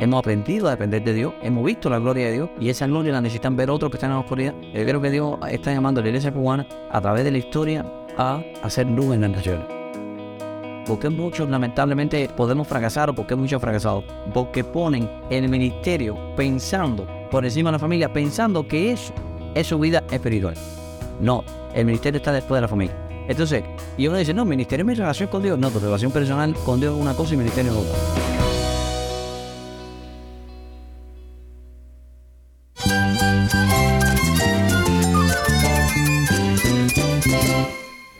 Hemos aprendido a depender de Dios, hemos visto la gloria de Dios y esa gloria la necesitan ver otros que están en la oscuridad. Yo creo que Dios está llamando a la iglesia cubana a través de la historia a hacer luz en las naciones. Porque muchos lamentablemente podemos fracasar o porque muchos han fracasado. Porque ponen el ministerio pensando por encima de la familia, pensando que eso es su vida espiritual. No, el ministerio está después de la familia. Entonces, y uno dice, no, ministerio es mi relación con Dios. No, tu relación personal con Dios es una cosa y ministerio es otra.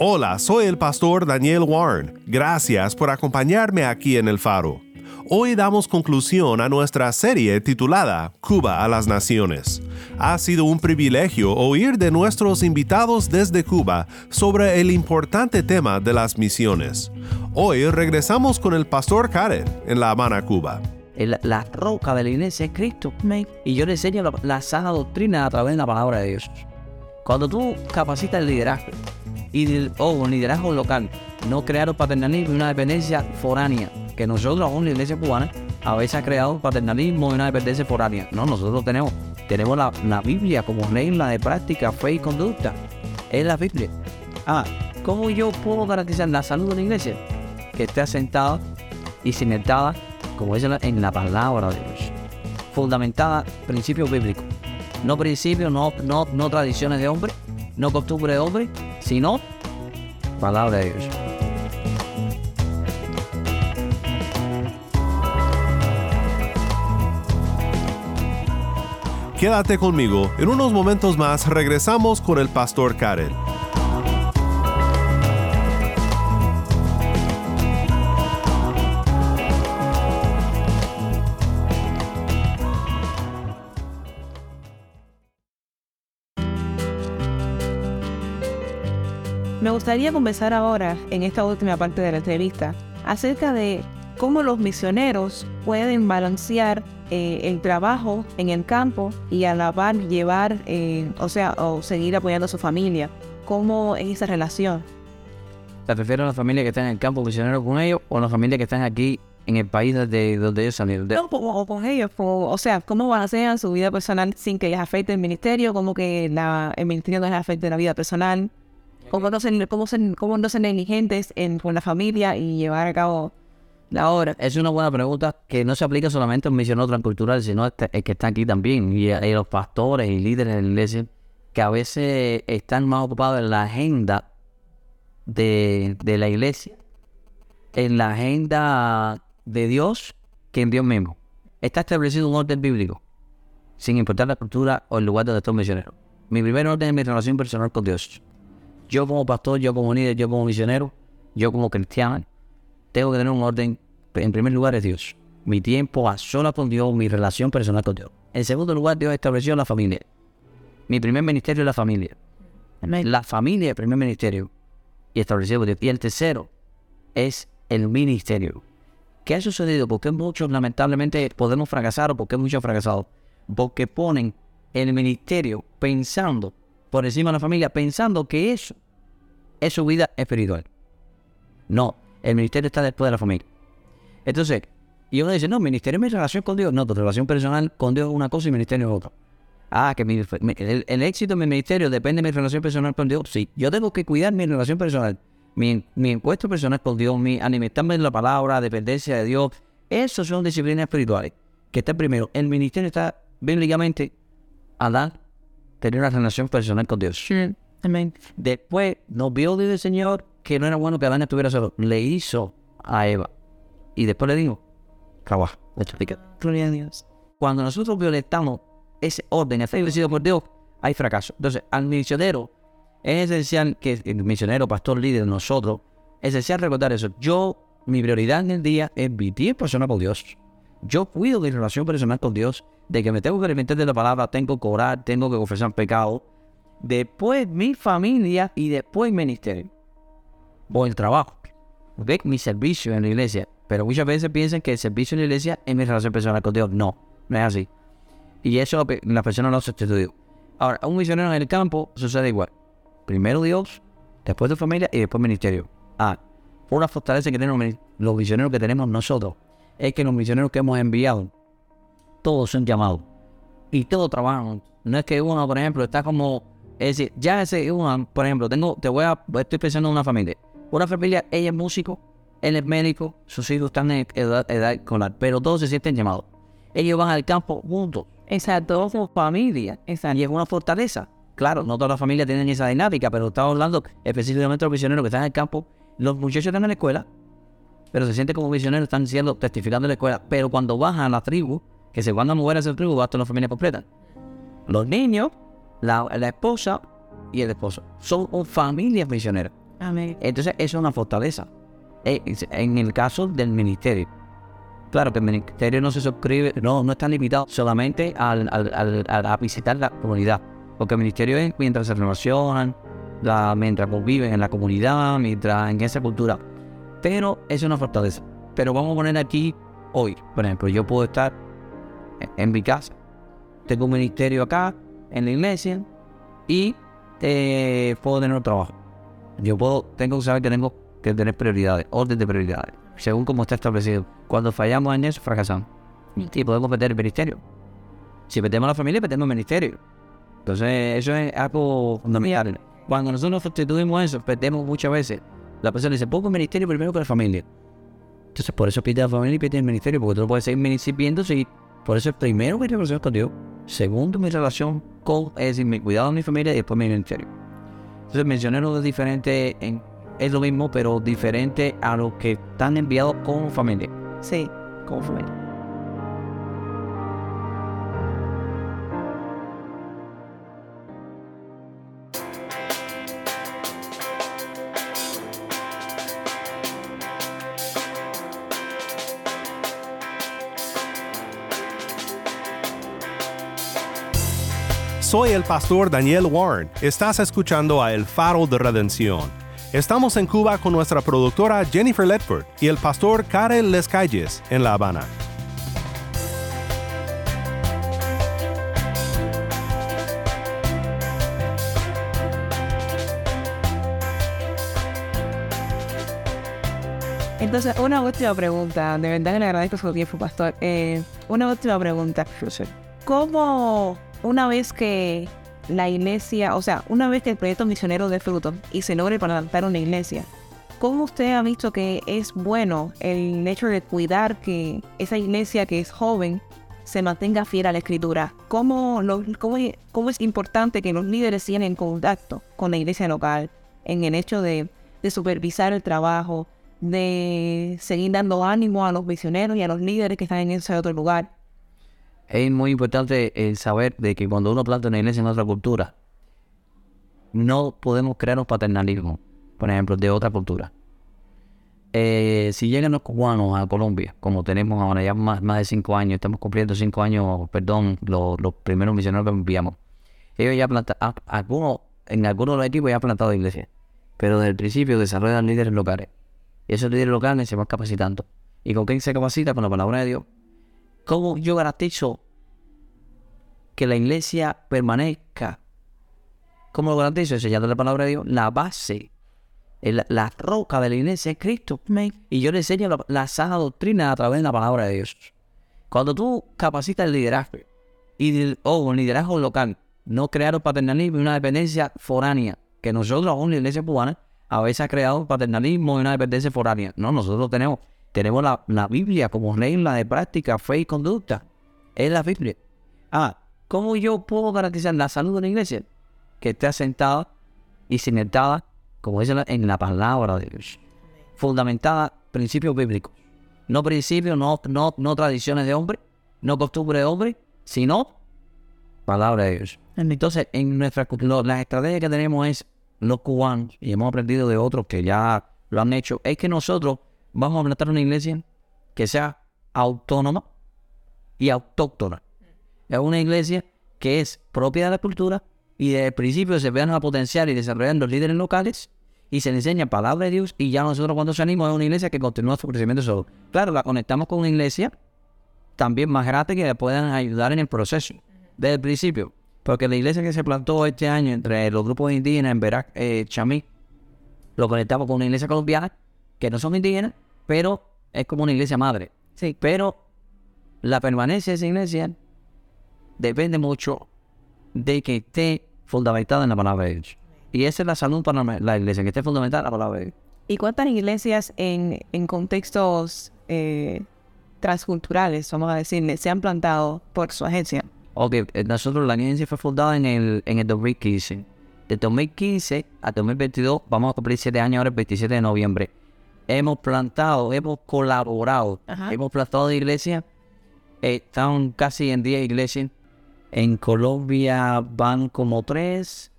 Hola, soy el pastor Daniel Warren. Gracias por acompañarme aquí en El Faro. Hoy damos conclusión a nuestra serie titulada Cuba a las Naciones. Ha sido un privilegio oír de nuestros invitados desde Cuba sobre el importante tema de las misiones. Hoy regresamos con el pastor Karen en La Habana, Cuba. La, roca de la iglesia es Cristo. Y yo le enseño la sana doctrina a través de la palabra de Dios. Cuando tú capacitas el liderazgo, y el, oh, liderazgo local, no crear paternalismo y una dependencia foránea, que nosotros aún la iglesia cubana a veces ha creado paternalismo y una dependencia foránea. No, nosotros tenemos, tenemos la, la Biblia como regla de práctica, fe y conducta. Es la Biblia. Ah, ¿cómo yo puedo garantizar la salud de la iglesia? Que esté asentada y cimentada, como dice en la palabra de Dios. Fundamentada en principios bíblicos. No principios, no, no, no tradiciones de hombre, no costumbre de hombre, sino palabra de Dios. Quédate conmigo, en unos momentos más regresamos con el pastor Karen. Gustaría conversar ahora, en esta última parte de la entrevista, acerca de cómo los misioneros pueden balancear eh, el trabajo en el campo y a la par llevar, eh, o sea, o seguir apoyando a su familia. ¿Cómo es esa relación? ¿Te refieres a la familia que está en el campo misionero con ellos o a la familia que están aquí en el país de donde ellos salieron? No, o con ellos, o, o sea, ¿cómo balancean su vida personal sin que les afecte el ministerio? ¿Cómo que la, el ministerio no les afecte la vida personal? ¿Cómo no ser, cómo ser, cómo no ser negligentes en, con la familia y llevar a cabo la obra? Es una buena pregunta que no se aplica solamente a un misionero transcultural, sino a este- el que está aquí también. Y a, los pastores y líderes de la iglesia que a veces están más ocupados en la agenda de, de la iglesia, en la agenda de Dios, que en Dios mismo. Está establecido un orden bíblico, sin importar la cultura o el lugar donde esté un misionero. Mi primer orden es mi relación personal con Dios. Yo como pastor, yo como líder, yo como misionero, yo como cristiano, tengo que tener un orden. En primer lugar es Dios. Mi tiempo a solas con Dios, mi relación personal con Dios. En segundo lugar, Dios estableció la familia. Mi primer ministerio es la familia. La familia es el primer ministerio. Y establecido por Dios. Y el tercero es el ministerio. ¿Qué ha sucedido? ¿Por qué muchos lamentablemente podemos fracasar o por qué muchos han fracasado? Porque ponen el ministerio pensando por encima de la familia, pensando que eso es su vida espiritual. No, el ministerio está después de la familia. Entonces, y uno dice, no, ministerio es mi relación con Dios. No, tu relación personal con Dios es una cosa y ministerio es otra. Ah, que el, el éxito de mi ministerio depende de mi relación personal con Dios. Sí, yo tengo que cuidar mi relación personal, mi, mi encuentro personal con Dios, mi alimentarme en la palabra, dependencia de Dios. Esas son disciplinas espirituales. Que está primero. El ministerio está bíblicamente a dar, tener una relación personal con Dios. Amén. Después nos vio desde el Señor que no era bueno que Adán estuviera solo. Le hizo a Eva. Y después le dijo, trabaja. Gloria a Dios. Cuando nosotros violentamos ese orden establecido por Dios, hay fracaso. Entonces, al misionero es esencial que el misionero, pastor, líder, nosotros, es esencial recordar eso. Yo, mi prioridad en el día es mi tiempo personal con Dios. Yo cuido de mi relación personal con Dios, de que me tengo que alimentar de la palabra, tengo que orar, tengo que confesar pecado. Después mi familia y después mi ministerio. O el trabajo. ¿Ve? Mi servicio en la iglesia. Pero muchas veces piensan que el servicio en la iglesia es mi relación personal con Dios. No, no es así. Y eso la persona no estudió. Ahora, un misionero en el campo sucede igual. Primero Dios, después tu familia y después ministerio. Ah, una fortaleza que tenemos los misioneros que tenemos nosotros es que los misioneros que hemos enviado, todos son llamados. Y todos trabajan. No es que uno, por ejemplo, está como... Es decir, ya ese por ejemplo, tengo, te voy a, estoy pensando en una familia. Una familia, ella es músico, él es médico, sus hijos están en edad, edad escolar, pero todos se sienten llamados. Ellos van al campo juntos. Exacto, como familia. Exacto. Y es una fortaleza. Claro, no todas las familias tienen esa dinámica, pero estamos hablando específicamente de los misioneros que están en el campo. Los muchachos están en la escuela, pero se sienten como misioneros, están siendo testificando en la escuela. Pero cuando bajan a la tribu, que se van a mover a esa tribu, basta la familia completa. Los niños, la, esposa y el esposo son familias misioneras. Amén. Entonces, eso es una fortaleza. Eh, en el caso del ministerio. Claro que el ministerio no se suscribe, no, no está limitado solamente al, a visitar la comunidad, porque el ministerio es mientras se relacionan, la, mientras conviven en la comunidad, mientras en esa cultura. Pero es una fortaleza. Pero vamos a poner aquí hoy, por ejemplo, yo puedo estar en, mi casa, tengo un ministerio acá, en la iglesia, y eh, puedo tener un trabajo. Yo puedo, tengo que saber que tengo que tener prioridades, orden de prioridades según como está establecido. Cuando fallamos en eso, fracasamos. Y podemos meter el ministerio. Si metemos a la familia, metemos el ministerio. Entonces, eso es algo fundamental. Cuando nosotros sustituimos eso, perdemos muchas veces. La persona dice, pongo el ministerio primero que la familia. Entonces, por eso pide a la familia y pide el ministerio, porque tú no puedes seguir sirviendo si. Por eso, primero mi relación con Dios. Segundo, mi relación es decir, mi cuidado de mi familia y después mi ministerio. Entonces, mencionaron es diferente en es lo mismo, pero diferente a lo que están enviados como familia. Sí, como familia. El pastor Daniel Warren. Estás escuchando a El Faro de Redención. Estamos en Cuba con nuestra productora Jennifer Ledford y el pastor Karel Lescalles en La Habana. Entonces, una última pregunta. De verdad que le agradezco su tiempo, pastor. Eh, una última pregunta. ¿Cómo una vez que la iglesia, o sea, una vez que el proyecto misionero dé fruto y se logre plantar una iglesia, ¿cómo usted ha visto que es bueno el hecho de cuidar que esa iglesia que es joven se mantenga fiel a la escritura? ¿Cómo, cómo, es importante que los líderes sigan en contacto con la iglesia local en el hecho de supervisar el trabajo, de seguir dando ánimo a los misioneros y a los líderes que están en ese otro lugar? Es muy importante saber de que cuando uno planta una iglesia en otra cultura, no podemos crear un paternalismo, por ejemplo, de otra cultura. Eh, si llegan los cubanos a Colombia, como tenemos ahora ya más, más de cinco años, estamos cumpliendo cinco años, perdón, los, primeros misioneros que enviamos, ellos ya plantaron, algunos, en algunos de los equipos ya han plantado iglesias, pero desde el principio desarrollan líderes locales. Y esos líderes locales se van capacitando. ¿Y con quién se capacita? Con la palabra de Dios. ¿Cómo yo garantizo que la iglesia permanezca? ¿Cómo lo garantizo? Enseñando la palabra de Dios. La base, la, roca de la iglesia es Cristo. Y yo le enseño la, sana doctrina a través de la palabra de Dios. Cuando tú capacitas el liderazgo y o un liderazgo local, no crear un paternalismo y una dependencia foránea, que nosotros, aún la iglesia cubana, a veces ha creado un paternalismo y una dependencia foránea. No, nosotros tenemos tenemos la, Biblia como regla de práctica, fe y conducta. Es la Biblia. Ah, ¿cómo yo puedo garantizar la salud de la iglesia? Que esté asentada y cimentada, como dice en la palabra de Dios. Fundamentada principios bíblicos. No principios, no, no, no tradiciones de hombre, no costumbres de hombre, sino palabra de Dios. Entonces, en nuestra lo- la estrategia que tenemos es los cubanos, y hemos aprendido de otros que ya lo han hecho, es que nosotros vamos a plantar una iglesia que sea autónoma y autóctona. Es una iglesia que es propia de la cultura y desde el principio se vean a potenciar y desarrollar los líderes locales y se le enseña palabra de Dios y ya nosotros cuando salimos es una iglesia que continúa su crecimiento solo. Claro, la conectamos con una iglesia también más grande que le puedan ayudar en el proceso desde el principio. Porque la iglesia que se plantó este año entre los grupos indígenas en Verac, eh, Chamí, lo conectamos con una iglesia colombiana que no son indígenas, pero es como una iglesia madre. Sí. Pero la permanencia de esa iglesia depende mucho de que esté fundamentada en la palabra de Dios. Y esa es la salud para la- iglesia, que esté fundamentada en la palabra de Dios. ¿Y cuántas iglesias en, en contextos eh, transculturales, vamos a decirle, se han plantado por su agencia? Ok, eh, nosotros la agencia fue fundada en el, en el 2015. De 2015 a 2022 vamos a cumplir 7 años ahora el 27 de noviembre. Hemos plantado, hemos colaborado, Ajá. hemos plantado iglesias. eh, están casi en 10 iglesias. En Colombia van como 3.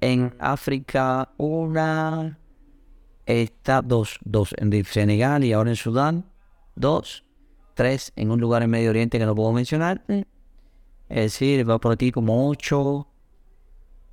En África una. Está dos, dos en el Senegal y ahora en Sudán. Dos. Tres en un lugar en Medio Oriente que no puedo mencionar. Es decir, va por aquí como 8.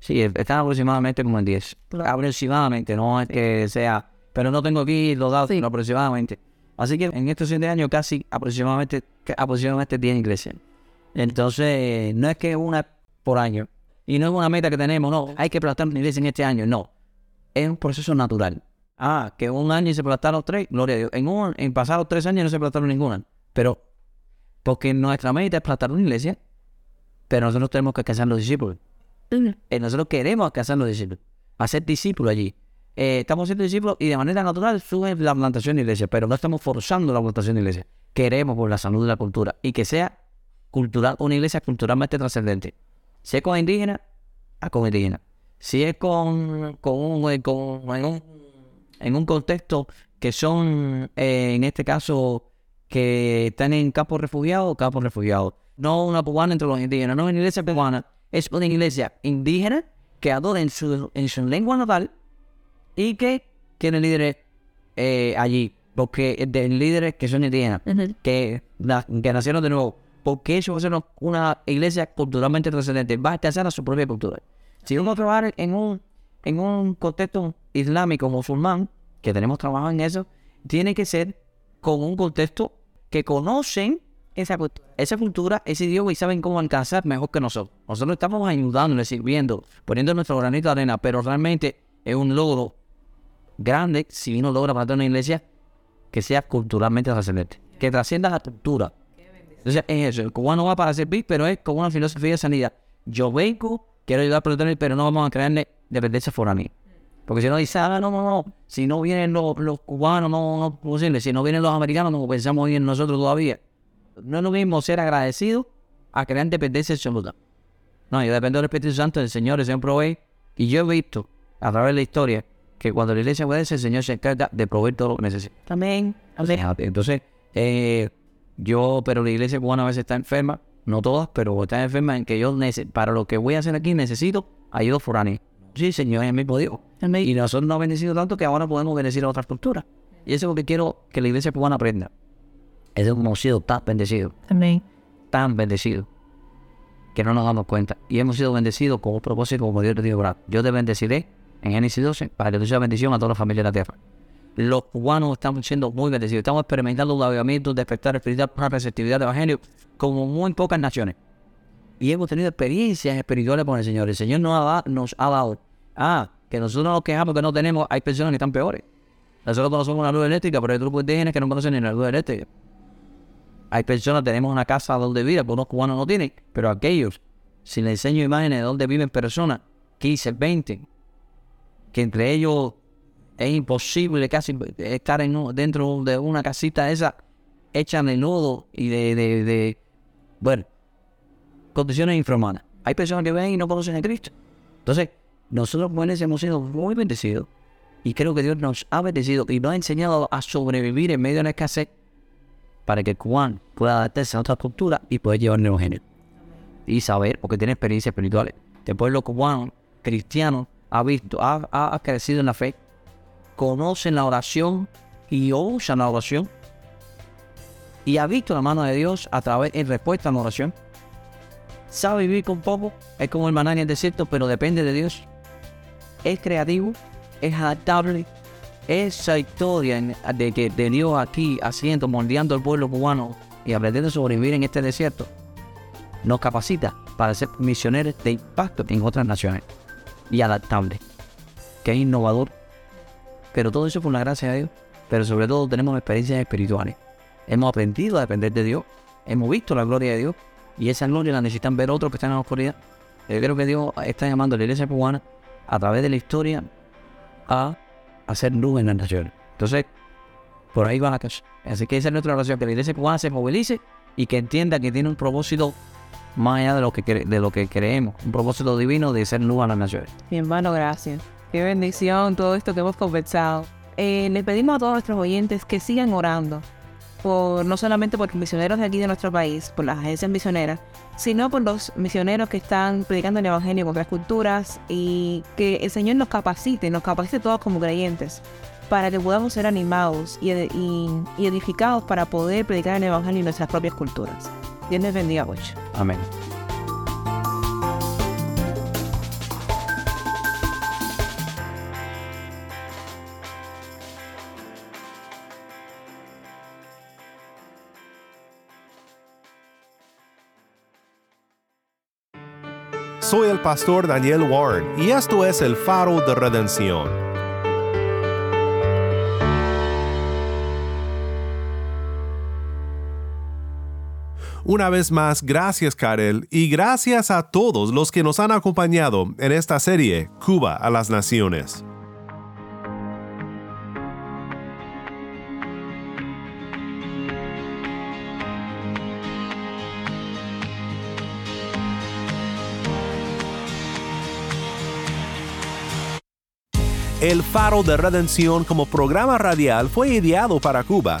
Sí, están aproximadamente como en 10. Aproximadamente, no es que sea. Pero no tengo aquí los datos, pero aproximadamente. Así que en estos 7 años casi aproximadamente, aproximadamente 10 iglesias. Entonces, no es que una por año. Y no es una meta que tenemos, no, hay que plantar una iglesia en este año, no. Es un proceso natural. Ah, que un año se plantaron tres, gloria a Dios. En, un, en pasados tres años no se plantaron ninguna. Pero, porque nuestra meta es plantar una iglesia, pero nosotros tenemos que alcanzar los discípulos. Eh, nosotros queremos alcanzar los discípulos, hacer discípulos allí. Eh, estamos haciendo discípulos y de manera natural sube la plantación de iglesia, pero no estamos forzando la plantación de iglesia. Queremos por la salud de la cultura y que sea cultural, una iglesia culturalmente trascendente. Si es con indígenas, a con indígenas. Si es con, con, un, eh, con- en, un, en un contexto que son, eh, en este caso, que están en campos refugiados, campos refugiados. No una cubana entre los indígenas, no una iglesia cubana. Es una iglesia indígena que adora en su, en su lengua natal y que tiene líderes eh, allí. Porque de líderes que son indígenas, que, na- que nacieron de nuevo. Porque ellos son una iglesia culturalmente trascendente. Va a alcanzar a su propia cultura. Si vamos a trabajar en un, en un contexto islámico musulmán, que tenemos trabajado en eso, tiene que ser con un contexto que conocen Esa cultura. esa cultura, ese idioma y saben cómo alcanzar mejor que nosotros. Nosotros estamos ayudándole, sirviendo, poniendo nuestro granito de arena, pero realmente es un logro grande si uno logra plantar una iglesia que sea culturalmente trascendente, que trascienda la cultura. Entonces es eso, el cubano va para servir, pero es con una filosofía de sanidad. Yo vengo, quiero ayudar a plantar, pero no vamos a crearle dependencia foránea. Porque si no dice, ah, no, no, no, si no vienen los, los cubanos, no, no es posible, si no vienen los americanos, no pensamos bien nosotros todavía. No es lo mismo ser agradecido a crear dependencia absoluta. No, yo dependo del Espíritu Santo, del Señor, el Señor provee. Y yo he visto, a través de la historia, que cuando la iglesia obedece, el Señor se encarga de proveer todo lo que necesita. Amén. Entonces, eh, yo, pero la iglesia cubana a veces está enferma, no todas, pero está enferma en que yo, para lo que voy a hacer aquí, necesito ayuda foránea. Sí, Señor, es el mismo Dios. Y nosotros nos ha bendecido tanto que ahora podemos bendecir a otras culturas. Y eso es lo que quiero que la iglesia cubana aprenda. Es hemos sido tan bendecidos, Amén. tan bendecidos, que no nos damos cuenta. Y hemos sido bendecidos con un propósito como Dios te dijo, "Abraham, yo te bendeciré en Génesis 12 para que tú seas bendición a toda la familia de la tierra. Los cubanos estamos siendo muy bendecidos. Estamos experimentando un avivamiento, despertar espiritual, una receptividad de evangelio como muy pocas naciones. Y hemos tenido experiencias espirituales con el Señor. El Señor nos ha, da- nos ha dado. Ah, que nosotros nos quejamos que no tenemos. Hay personas que están peores. Nosotros conocemos una luz eléctrica, pero hay grupos indígenas que no conocen ni la luz eléctrica. Hay personas, tenemos una casa donde vivir, algunos cubanos no tienen, pero aquellos, si les enseño imágenes de donde viven personas, 15, 20, que entre ellos es imposible casi estar en dentro de una casita esa hecha de lodo y de, de, de- bueno, condiciones infrahumanas. Hay personas que ven y no conocen a Cristo. Entonces, nosotros jóvenes hemos sido muy bendecidos y creo que Dios nos ha bendecido y nos ha enseñado a sobrevivir en medio de la escasez para que cubano pueda adaptarse a otra cultura y poder llevar el evangelio. y saber, porque tiene experiencias espirituales. El pueblo cubano, cristiano, ha visto, ha, ha crecido en la fe, conocen la oración y usan la oración. Y ha visto la mano de Dios a través en respuesta a la oración. Sabe vivir con poco, es como el maná en el desierto, pero depende de Dios. Es creativo, es adaptable. Esa historia de que de Dios aquí haciendo, moldeando al pueblo cubano y aprendiendo a sobrevivir en este desierto, nos capacita para ser misioneros de impacto en otras naciones y adaptable, que es innovador. Pero todo eso por la gracia de Dios. Pero sobre todo tenemos experiencias espirituales. Hemos aprendido a depender de Dios. Hemos visto la gloria de Dios. Y esa gloria la necesitan ver otros que están en la oscuridad. Yo creo que Dios está llamando a la iglesia cubana a través de la historia a hacer luz en las naciones. Entonces, por ahí va la casa. Así que esa es nuestra oración, que la iglesia cubana se movilice y que entienda que tiene un propósito más allá de lo que, de lo que creemos, un propósito divino de ser luz a las naciones. Mi hermano, gracias. Qué bendición todo esto que hemos conversado. Eh, le pedimos a todos nuestros oyentes que sigan orando, por, no solamente por misioneros de aquí de nuestro país, por las agencias misioneras, sino por los misioneros que están predicando el Evangelio con otras culturas y que el Señor nos capacite, nos capacite todos como creyentes para que podamos ser animados y, y edificados para poder predicar el Evangelio en nuestras propias culturas. Dios les bendiga mucho. Amén. Soy el pastor Daniel Warren y esto es el faro de redención. Una vez más, gracias Karel y gracias a todos los que nos han acompañado en esta serie Cuba a las Naciones. El Faro de Redención como programa radial fue ideado para Cuba,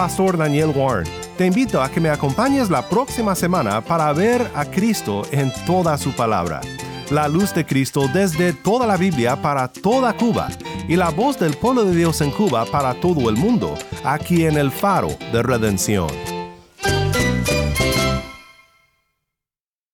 pastor Daniel Warren. Te invito a que me acompañes la próxima semana para ver a Cristo en toda su palabra. La luz de Cristo desde toda la Biblia para toda Cuba y la voz del pueblo de Dios en Cuba para todo el mundo, aquí en el faro de redención.